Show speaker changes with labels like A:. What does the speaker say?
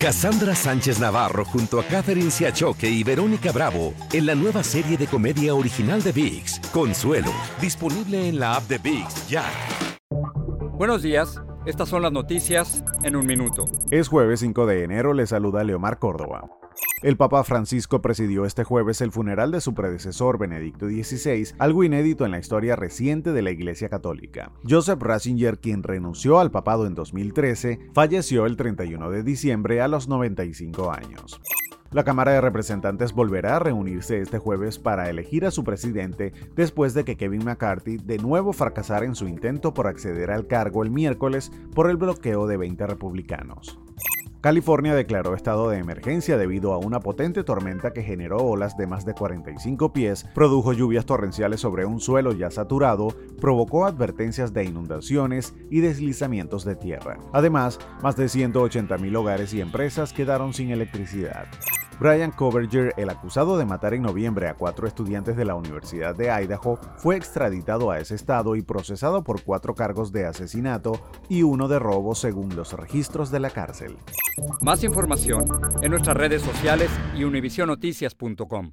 A: Cassandra Sánchez Navarro junto a Catherine Siachoque y Verónica Bravo en la nueva serie de comedia original de VIX, Consuelo, disponible en la app de VIX ya.
B: Buenos días, estas son las noticias en un minuto.
C: Es jueves 5 de enero, le saluda Leomar Córdoba. El Papa Francisco presidió este jueves el funeral de su predecesor Benedicto XVI, algo inédito en la historia reciente de la Iglesia Católica. Joseph Ratzinger, quien renunció al papado en 2013, falleció el 31 de diciembre a los 95 años. La Cámara de Representantes volverá a reunirse este jueves para elegir a su presidente después de que Kevin McCarthy de nuevo fracasara en su intento por acceder al cargo el miércoles por el bloqueo de 20 republicanos. California declaró estado de emergencia debido a una potente tormenta que generó olas de más de 45 pies, produjo lluvias torrenciales sobre un suelo ya saturado, provocó advertencias de inundaciones y deslizamientos de tierra. Además, más de 180.000 hogares y empresas quedaron sin electricidad. Brian Coverger, el acusado de matar en noviembre a cuatro estudiantes de la Universidad de Idaho, fue extraditado a ese estado y procesado por cuatro cargos de asesinato y uno de robo según los registros de la cárcel.
B: Más información en nuestras redes sociales y univisionoticias.com.